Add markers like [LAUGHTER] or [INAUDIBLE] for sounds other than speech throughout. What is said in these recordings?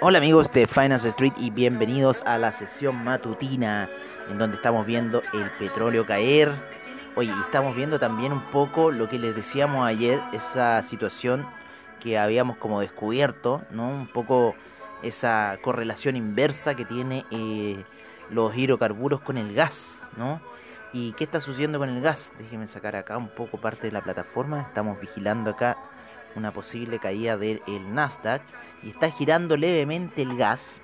Hola amigos de Finance Street y bienvenidos a la sesión matutina en donde estamos viendo el petróleo caer. Oye, estamos viendo también un poco lo que les decíamos ayer, esa situación que habíamos como descubierto, ¿no? Un poco esa correlación inversa que tiene eh, los hidrocarburos con el gas, ¿no? ¿Y qué está sucediendo con el gas? Déjenme sacar acá un poco parte de la plataforma. Estamos vigilando acá una posible caída del el Nasdaq y está girando levemente el gas,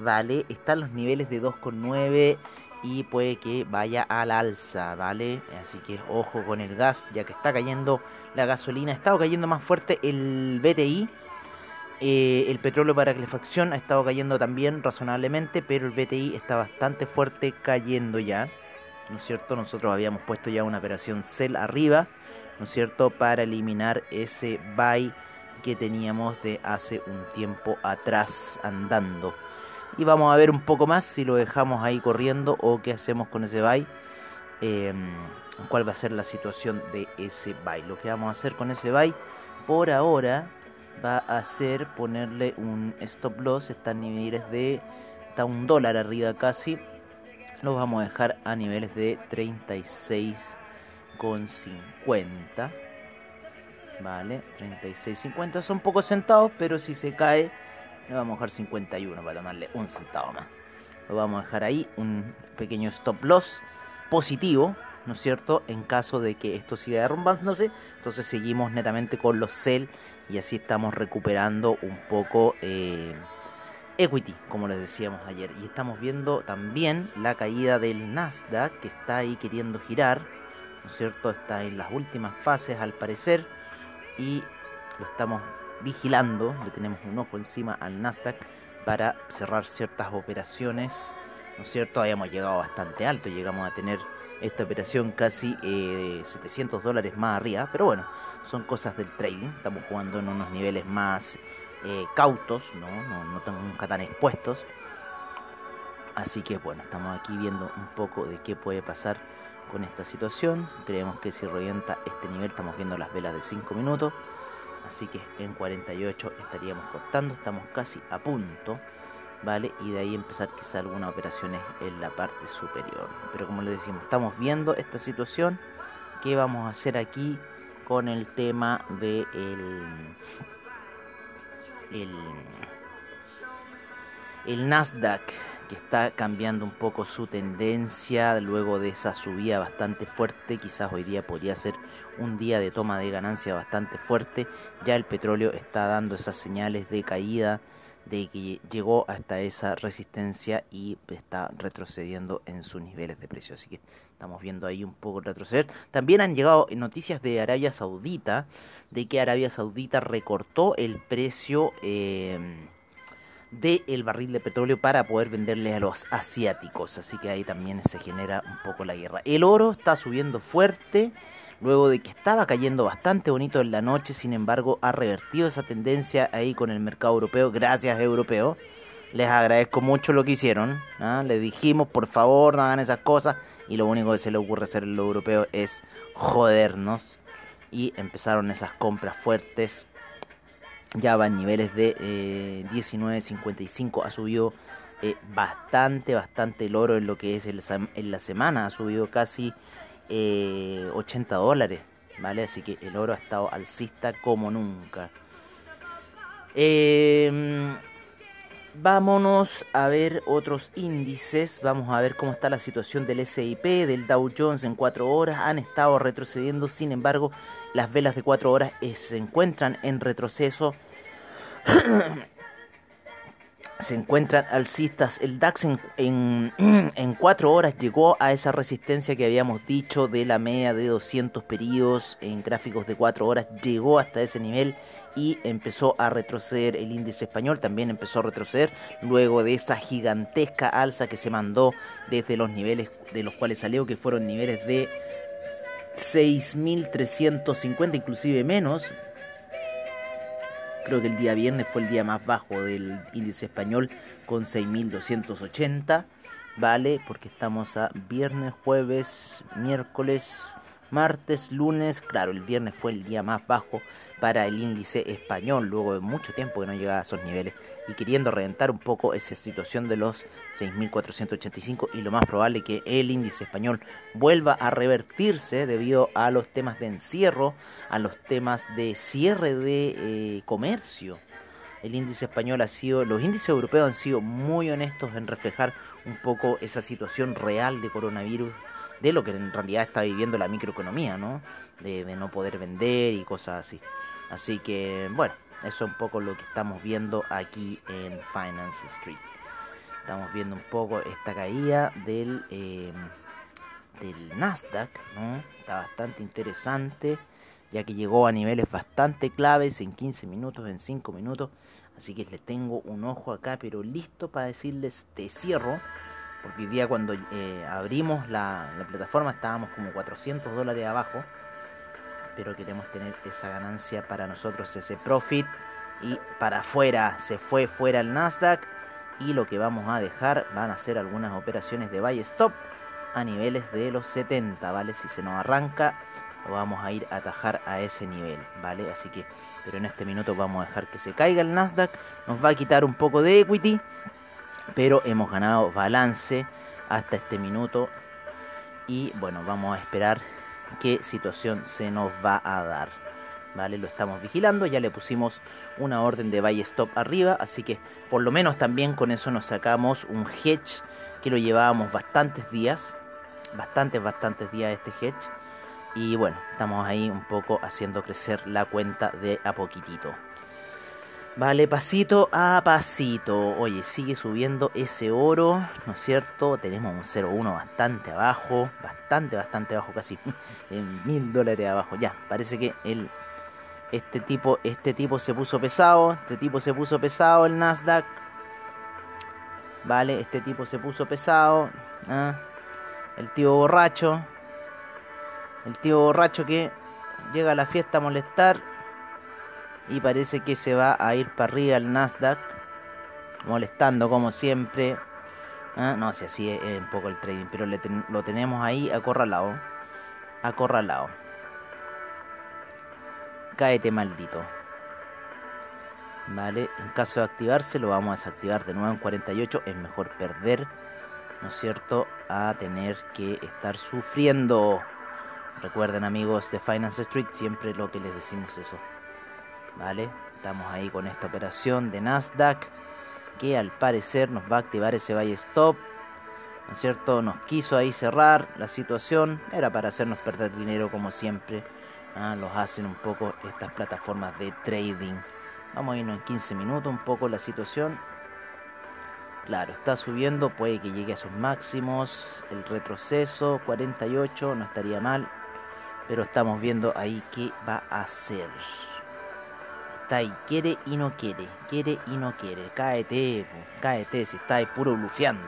¿vale? Están los niveles de 2,9 y puede que vaya al alza, ¿vale? Así que ojo con el gas, ya que está cayendo la gasolina, ha estado cayendo más fuerte el BTI. eh, el petróleo para calefacción ha estado cayendo también razonablemente, pero el BTI está bastante fuerte cayendo ya. ¿No es cierto? Nosotros habíamos puesto ya una operación sell arriba, ¿no es cierto? Para eliminar ese buy que teníamos de hace un tiempo atrás andando. Y vamos a ver un poco más si lo dejamos ahí corriendo o qué hacemos con ese buy. eh, cuál va a ser la situación de ese buy. Lo que vamos a hacer con ese buy por ahora va a ser ponerle un stop loss. Está en niveles de. Está un dólar arriba casi. Lo vamos a dejar a niveles de 36,50. Vale, 36.50 son pocos centavos, pero si se cae, le vamos a dejar 51 para tomarle un centavo más. Lo vamos a dejar ahí, un pequeño stop loss positivo, ¿no es cierto? En caso de que esto siga derrumbándose, entonces seguimos netamente con los sell y así estamos recuperando un poco eh, equity, como les decíamos ayer. Y estamos viendo también la caída del Nasdaq que está ahí queriendo girar, ¿no es cierto? Está en las últimas fases al parecer y lo estamos vigilando, le tenemos un ojo encima al Nasdaq para cerrar ciertas operaciones, ¿no es cierto? Habíamos llegado bastante alto, llegamos a tener esta operación casi eh, 700 dólares más arriba, pero bueno, son cosas del trading, estamos jugando en unos niveles más eh, cautos, ¿no? No, estamos nunca tan expuestos, así que bueno, estamos aquí viendo un poco de qué puede pasar con esta situación. Creemos que si revienta este nivel, estamos viendo las velas de 5 minutos. Así que en 48 estaríamos cortando, estamos casi a punto, ¿vale? Y de ahí empezar quizá algunas operaciones en la parte superior. Pero como les decimos, estamos viendo esta situación. ¿Qué vamos a hacer aquí con el tema de el, Nasdaq? que está cambiando un poco su tendencia luego de esa subida bastante fuerte. Quizás hoy día podría ser un día de toma de ganancia bastante fuerte. Ya el petróleo está dando esas señales de caída, de que llegó hasta esa resistencia y está retrocediendo en sus niveles de precio. Así que estamos viendo ahí un poco retroceder. También han llegado noticias de Arabia Saudita, de que Arabia Saudita recortó el precio. Eh, del el barril de petróleo para poder venderle a los asiáticos. Así que ahí también se genera un poco la guerra. El oro está subiendo fuerte. Luego de que estaba cayendo bastante bonito en la noche, sin embargo, ha revertido esa tendencia ahí con el mercado europeo. Gracias, europeo. Les agradezco mucho lo que hicieron. ¿ah? Les dijimos, por favor, no hagan esas cosas. Y lo único que se le ocurre hacer en lo europeo es jodernos. Y empezaron esas compras fuertes ya va en niveles de eh, 19.55, ha subido eh, bastante, bastante el oro en lo que es el, en la semana, ha subido casi eh, 80 dólares, ¿vale? Así que el oro ha estado alcista como nunca. Eh, Vámonos a ver otros índices. Vamos a ver cómo está la situación del SIP, del Dow Jones en 4 horas. Han estado retrocediendo, sin embargo, las velas de 4 horas eh, se encuentran en retroceso. [CLEARS THROAT] se encuentran alcistas. El DAX en, en, [CLEARS THROAT] 4 horas llegó a esa resistencia que habíamos dicho de la media de 200 periodos en gráficos de 4 horas. Llegó hasta ese nivel y empezó a retroceder el índice español, también empezó a retroceder luego de esa gigantesca alza que se mandó desde los niveles de los cuales salió, que fueron niveles de 6.350, inclusive menos. Creo que el día viernes fue el día más bajo del índice español con 6.280, ¿vale? Porque estamos a viernes, jueves, miércoles, martes, lunes. Claro, el viernes fue el día más bajo para el índice español, luego de mucho tiempo que no llegaba a esos niveles y queriendo reventar un poco esa situación de los 6.485 y lo más probable que el índice español vuelva a revertirse debido a los temas de encierro, a los temas de cierre de eh, comercio. El índice español ha sido, los índices europeos han sido muy honestos en reflejar un poco esa situación real de coronavirus, de lo que en realidad está viviendo la microeconomía, ¿no? De, de no poder vender y cosas así. Así que, bueno, eso es un poco lo que estamos viendo aquí en Finance Street. Estamos viendo un poco esta caída del, eh, Nasdaq. Está bastante interesante, ya que llegó a niveles bastante claves en 15 minutos, en 5 minutos. Así que les tengo un ojo acá, pero listo para decirles te cierro. Porque hoy día cuando eh, abrimos la, la plataforma estábamos como 400 dólares abajo pero queremos tener esa ganancia para nosotros, ese profit. Y para afuera, se fue fuera el Nasdaq. Y lo que vamos a dejar van a ser algunas operaciones de buy stop a niveles de los 70, ¿vale? Si se nos arranca, lo vamos a ir a atajar a ese nivel, ¿vale? Así que, pero en este minuto vamos a dejar que se caiga el Nasdaq. Nos va a quitar un poco de equity, pero hemos ganado balance hasta este minuto. Y bueno, vamos a esperar qué situación se nos va a dar. ¿Vale? Lo estamos vigilando, ya le pusimos una orden de buy stop arriba, así que por lo menos también con eso nos sacamos un hedge que lo llevábamos bastantes días, bastantes, bastantes días este hedge. Y bueno, estamos ahí un poco haciendo crecer la cuenta de a poquitito. Vale, pasito a pasito. Oye, sigue subiendo ese oro, ¿no es cierto? Tenemos un 0,1 bastante abajo, bastante, bastante abajo, casi [LAUGHS] en mil dólares abajo. Ya, parece que el, este tipo, este tipo se puso pesado, este tipo se puso pesado, el Nasdaq. Vale, este tipo se puso pesado. ¿ah? El tío borracho. El tío borracho que llega a la fiesta a molestar y parece que se va a ir para arriba el Nasdaq molestando como siempre ah, no si es, un poco el trading pero lo tenemos ahí acorralado acorralado. Cáete maldito. Vale en caso de activarse lo vamos a desactivar de nuevo en 48 es mejor perder no es cierto a tener que estar sufriendo. Recuerden amigos de Finance Street siempre lo que les decimos eso ¿vale? Estamos ahí con esta operación de Nasdaq que al parecer nos va a activar ese buy stop, ¿no es cierto? Nos quiso ahí cerrar la situación, era para hacernos perder dinero como siempre, ¿ah? los hacen un poco estas plataformas de trading. Vamos a irnos en 15 minutos un poco la situación. Claro, está subiendo, puede que llegue a sus máximos, el retroceso 48, no estaría mal, pero estamos viendo ahí qué va a hacer está ahí, quiere y no quiere, quiere y no quiere, cáete, cáete, si está ahí puro blufeando.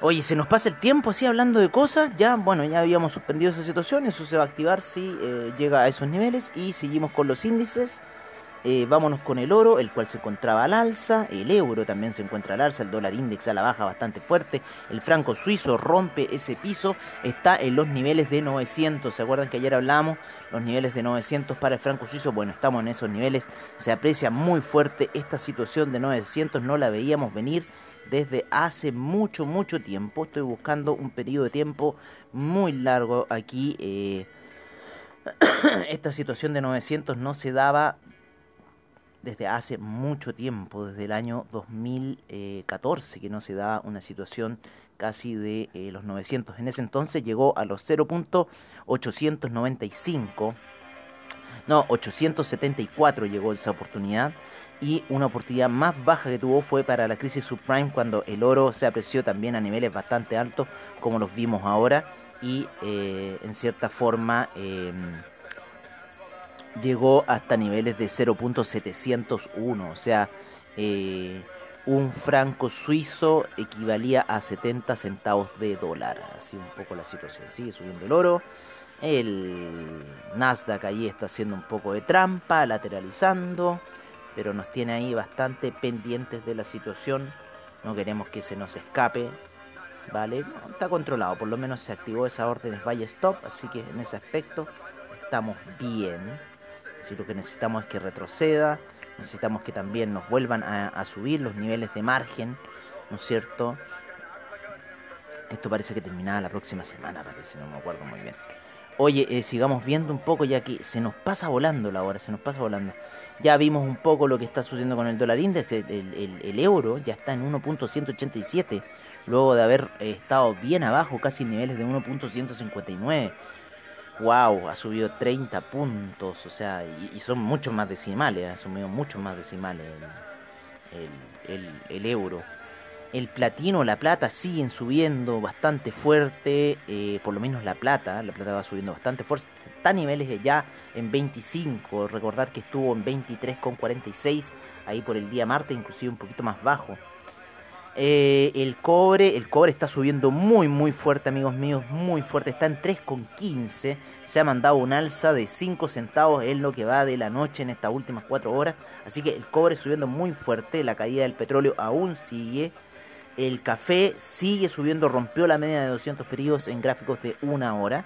Oye, se nos pasa el tiempo así hablando de cosas, ya, bueno, ya habíamos suspendido esa situación, eso se va a activar si eh, llega a esos niveles y seguimos con los índices. Eh, vámonos con el oro, el cual se encontraba al alza, el euro también se encuentra al alza, el dólar index a la baja bastante fuerte, el franco suizo rompe ese piso, está en los niveles de 900, ¿se acuerdan que ayer hablamos? Los niveles de 900 para el franco suizo, bueno, estamos en esos niveles, se aprecia muy fuerte esta situación de 900, no la veíamos venir desde hace mucho, mucho tiempo, estoy buscando un periodo de tiempo muy largo aquí. Eh, [COUGHS] esta situación de 900 no se daba desde hace mucho tiempo, desde el año 2014, que no se da una situación casi de eh, los 900. En ese entonces llegó a los 0.895, no, 874 llegó esa oportunidad. Y una oportunidad más baja que tuvo fue para la crisis subprime cuando el oro se apreció también a niveles bastante altos como los vimos ahora y eh, en cierta forma em, llegó hasta niveles de 0.701, o sea, eh, un franco suizo equivalía a 70 centavos de dólar. Así un poco la situación. Sigue subiendo el oro. El Nasdaq ahí está haciendo un poco de trampa, lateralizando, pero nos tiene ahí bastante pendientes de la situación. No queremos que se nos escape. Vale, está controlado, por lo menos se activó esa orden buy stop, así que en ese aspecto estamos bien. Si lo que necesitamos es que retroceda, necesitamos que también nos vuelvan a, subir los niveles de margen, ¿no es cierto? Esto parece que terminaba la próxima semana, parece, no me acuerdo muy bien. Oye, eh, sigamos viendo un poco ya que se nos pasa volando la hora, se nos pasa volando. Ya vimos un poco lo que está sucediendo con el dólar index, el, euro ya está en 1.187, luego de haber eh, estado bien abajo, casi en niveles de 1.159 wow, ha subido 30 puntos, o sea, y, son muchos más decimales, ha subido muchos más decimales el, euro. El platino, la plata siguen subiendo bastante fuerte, eh, por lo menos la plata, la plata va subiendo bastante fuerte, está a niveles ya en 25, recordar que estuvo en 23,46 ahí por el día martes, inclusive un poquito más bajo. Eh, el cobre, el cobre está subiendo muy muy fuerte, amigos míos, muy fuerte. Está en 3,15. Se ha mandado un alza de 5 centavos en lo que va de la noche en estas últimas 4 horas. Así que el cobre subiendo muy fuerte. La caída del petróleo aún sigue. El café sigue subiendo, rompió la media de 200 periodos en gráficos de una hora.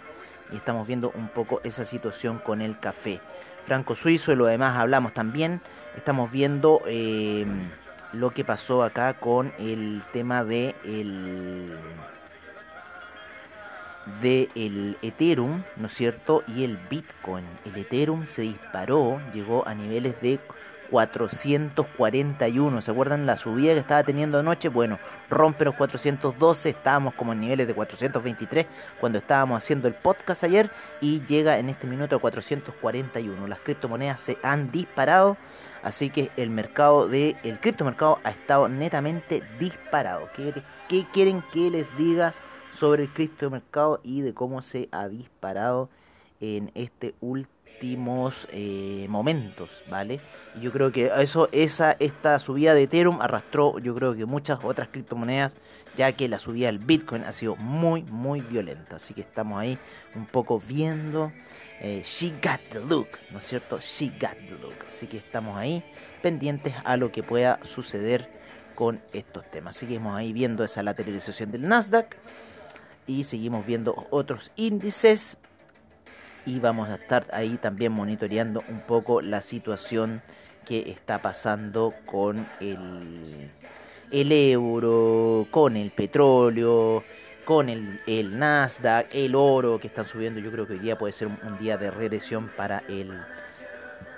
Y estamos viendo un poco esa situación con el café. Franco suizo y lo demás hablamos también. Estamos viendo... Eh, lo que pasó acá con el tema de el de el Ethereum, ¿no es cierto? Y el Bitcoin. El Ethereum se disparó, llegó a niveles de 441. ¿Se acuerdan la subida que estaba teniendo anoche? Bueno, rompe los 412, estábamos como en niveles de 423 cuando estábamos haciendo el podcast ayer y llega en este minuto a 441. Las criptomonedas se han disparado Así que el mercado de el criptomercado ha estado netamente disparado. ¿Qué, ¿Qué, quieren que les diga sobre el criptomercado y de cómo se ha disparado en este últimos eh, momentos, ¿vale? Yo creo que eso esa esta subida de Ethereum arrastró, yo creo que muchas otras criptomonedas, ya que la subida del Bitcoin ha sido muy muy violenta, así que estamos ahí un poco viendo eh, She Got the Look, ¿no es cierto? She Got the Look. Así que estamos ahí pendientes a lo que pueda suceder con estos temas. Seguimos ahí viendo esa lateralización del Nasdaq y seguimos viendo otros índices y vamos a estar ahí también monitoreando un poco la situación que está pasando con el, el euro, con el petróleo, con el, el, Nasdaq, el oro que están subiendo. Yo creo que hoy día puede ser un, día de regresión para el,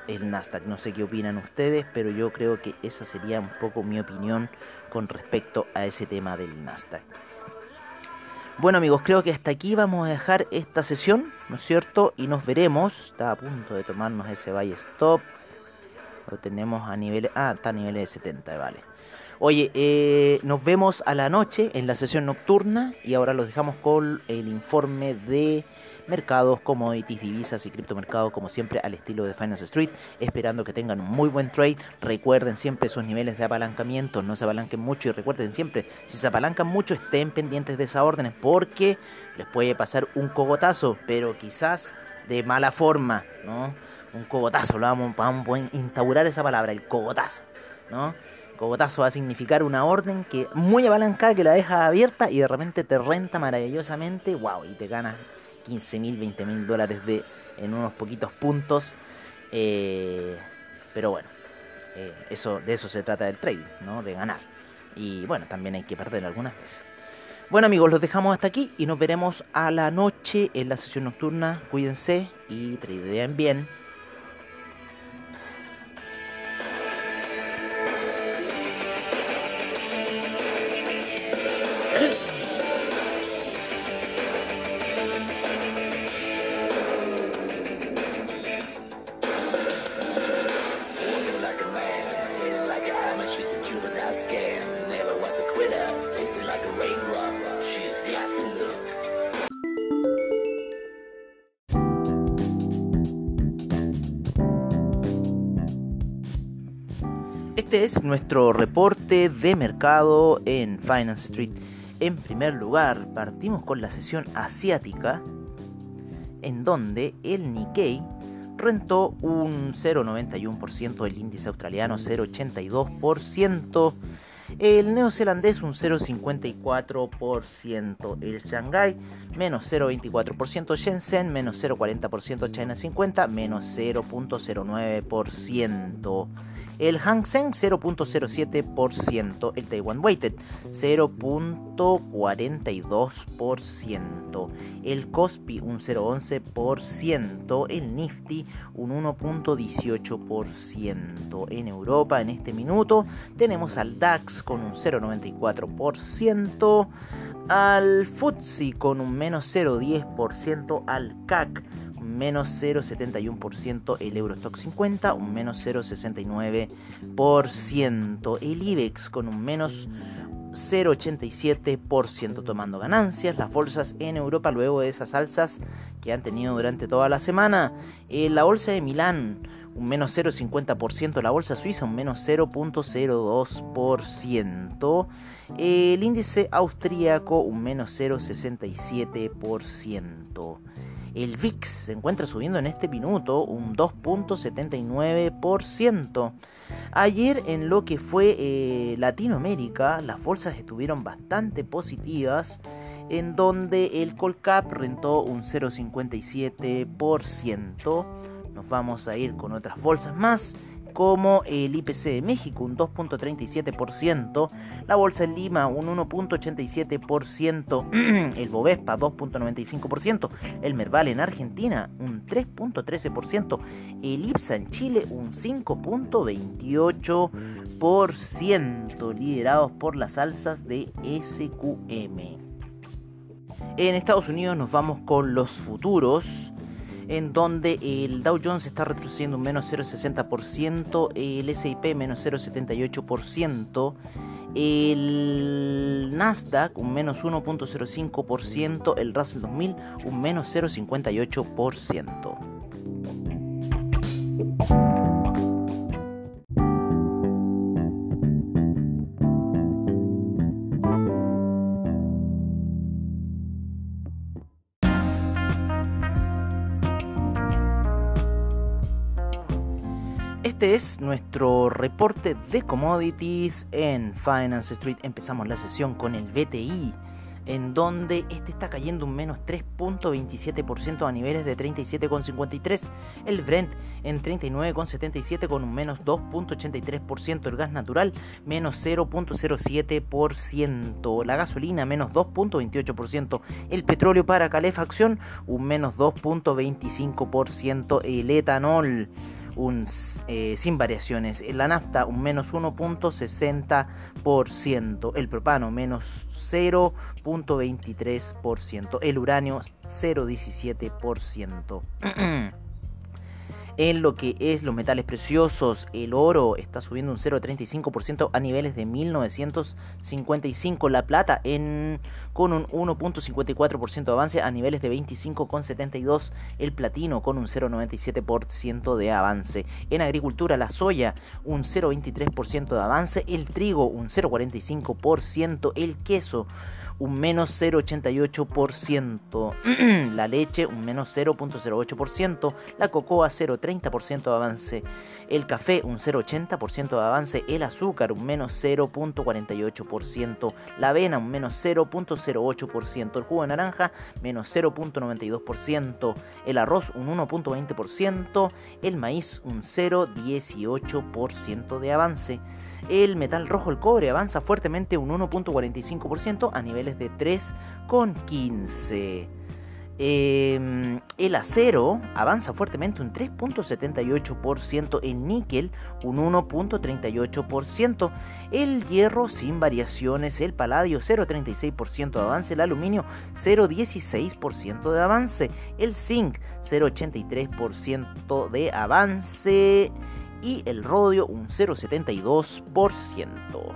el Nasdaq. No sé qué opinan ustedes, pero yo creo que esa sería un poco mi opinión con respecto a ese tema del Nasdaq. Bueno amigos, creo que hasta aquí vamos a dejar esta sesión, ¿no es cierto? Y nos veremos. Está a punto de tomarnos ese buy stop. Lo tenemos a nivel... Ah, está a niveles de 70, vale. Oye, eh, nos vemos a la noche en la sesión nocturna y ahora los dejamos con el informe de mercados, commodities, divisas y criptomercados, como siempre al estilo de Finance Street, esperando que tengan un muy buen trade. Recuerden siempre esos niveles de apalancamiento, no se apalanquen mucho y recuerden siempre, si se apalancan mucho, estén pendientes de esas órdenes porque les puede pasar un cogotazo, pero quizás de mala forma, ¿no? Un cogotazo, lo vamos a instaurar esa palabra, el cogotazo, ¿no? Cogotazo va a significar una orden que muy apalancada que la deja abierta y de repente te renta maravillosamente, wow, y te ganas 15 mil, 20 mil dólares de, en unos poquitos puntos. Eh, pero bueno, eh, eso, de eso se trata del trading, ¿no? De ganar. Y bueno, también hay que perder algunas veces. Bueno amigos, los dejamos hasta aquí y nos veremos a la noche en la sesión nocturna. Cuídense y traden bien. Este es nuestro reporte de mercado en Finance Street. En primer lugar, partimos con la sesión asiática, en donde el Nikkei rentó un 0,91%, el índice australiano 0,82%, el neozelandés un 0,54%, el Shanghai menos 0,24%, Shenzhen menos 0,40%, China 50 menos 0,09% el Hang Seng 0.07%, el Taiwan Weighted 0.42%, el Kospi un 0.11%, el Nifty un 1.18%. En Europa en este minuto tenemos al DAX con un 0.94%, al FTSE con un menos 0.10%, al CAC menos 0,71%, el Eurostock 50 un menos 0,69%, el IBEX con un menos 0,87% tomando ganancias, las bolsas en Europa luego de esas alzas que han tenido durante toda la semana, eh, la bolsa de Milán un menos 0,50%, la bolsa suiza un menos 0.02%, el índice austríaco un menos 0,67%. El VIX se encuentra subiendo en este minuto un 2.79%. Ayer en lo que fue eh, Latinoamérica, las bolsas estuvieron bastante positivas, en donde el Colcap rentó un 0.57%. Nos vamos a ir con otras bolsas más como el IPC de México un 2.37%, la Bolsa en Lima un 1.87%, [CLEARS THROAT] el Bovespa 2.95%, el Merval en Argentina un 3.13%, el IPSA en Chile un 5.28%, liderados por las alzas de SQM. En Estados Unidos nos vamos con los futuros en donde el Dow Jones está retrocediendo un menos 0,60%, el SIP menos 0,78%, el Nasdaq un menos 1.05%, el Russell 2000 un menos 0,58%. Este es nuestro reporte de commodities en Finance Street. Empezamos la sesión con el BTI, en donde este está cayendo un menos 3.27% a niveles de 37,53. El Brent en 39,77 con un menos 2.83%. El gas natural menos 0.07%. La gasolina menos 2.28%. El petróleo para calefacción un menos 2.25%. El etanol un, eh, sin variaciones. La nafta un menos 1.60%, el propano menos 0.23%, el uranio 0.17%. En lo que es los metales preciosos, el oro está subiendo un 0,35% a niveles de 1955. La plata en, con un 1,54% de avance a niveles de 25,72. El platino con un 0,97% de avance. En agricultura, la soya un 0,23% de avance. El trigo un 0,45%. El queso un menos 0,88%, [CLEARS THROAT] la leche un menos 0,08%, la cocoa 0,30% de avance, el café un 0,80% de avance, el azúcar un menos 0,48%, la avena un menos 0,08%, el jugo de naranja menos 0,92%, el arroz un 1,20%, el maíz un 0,18% de avance. El metal rojo, el cobre, avanza fuertemente un 1.45% a niveles de 3,15%. Em, el acero avanza fuertemente un 3.78%, el níquel un 1.38%, el hierro sin variaciones, el paladio 0.36% de avance, el aluminio 0.16% de avance, el zinc 0.83% de avance y el rodio un 0,72%.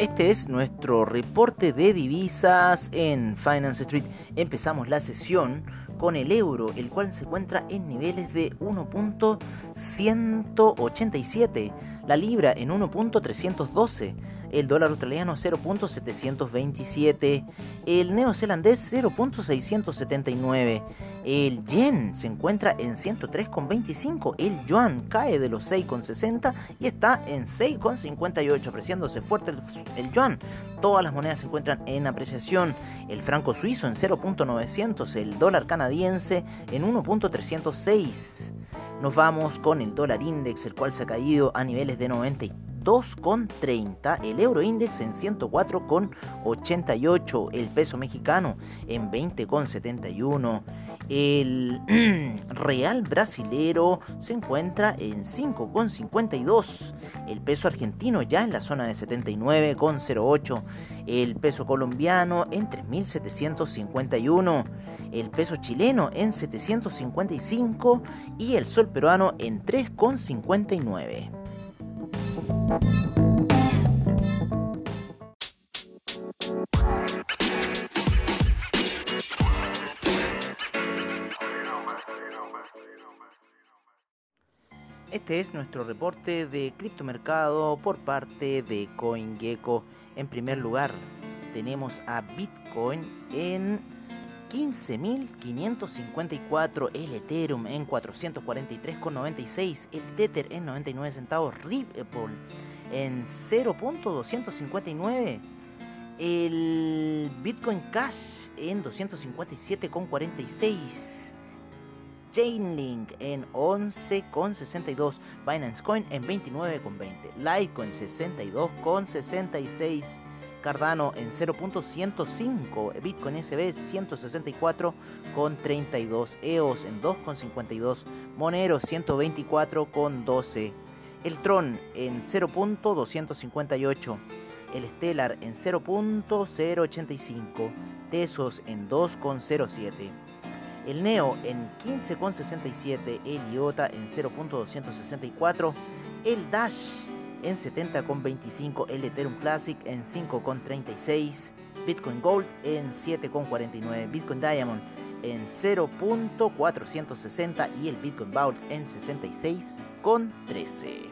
Este es nuestro reporte de divisas en Finance Street. Empezamos la sesión con el euro, el cual se encuentra en niveles de 1.187, la libra en 1.312, el dólar australiano 0.727, el neozelandés 0.679, el yen se encuentra en 103.25, el yuan cae de los 6.60 y está en 6.58, apreciándose fuerte el, yuan. Todas las monedas se encuentran en apreciación, el franco suizo en 0.900, el dólar canadiense en 1.306. Nos vamos con el dólar index, el cual se ha caído a niveles de 92,30, el euro index en 104,88, el peso mexicano en 20,71, el [CLEARS THROAT] real brasilero se encuentra en 5,52, el peso argentino ya en la zona de 79,08, el peso colombiano en 3.751, el peso chileno en 755 y el sol peruano en 3,59. Este es nuestro reporte de criptomercado por parte de CoinGecko. En primer lugar, tenemos a Bitcoin en 15.554, el Ethereum en 443,96, el Tether en 99 centavos, Ripple en 0.259, el Bitcoin Cash en 257,46. Chainlink en 11,62, Binance Coin en 29,20, Litecoin 62,66, Cardano en 0.105, Bitcoin SB 164,32, EOS en 2,52, Monero 124,12, el Tron en 0.258, el Stellar en 0.085, Tesos en 2,07 el Neo en 15,67, el IOTA en 0.264, el Dash en 70,25, el Ethereum Classic en 5,36, Bitcoin Gold en 7,49, Bitcoin Diamond en 0.460 y el Bitcoin Vault en 66,13.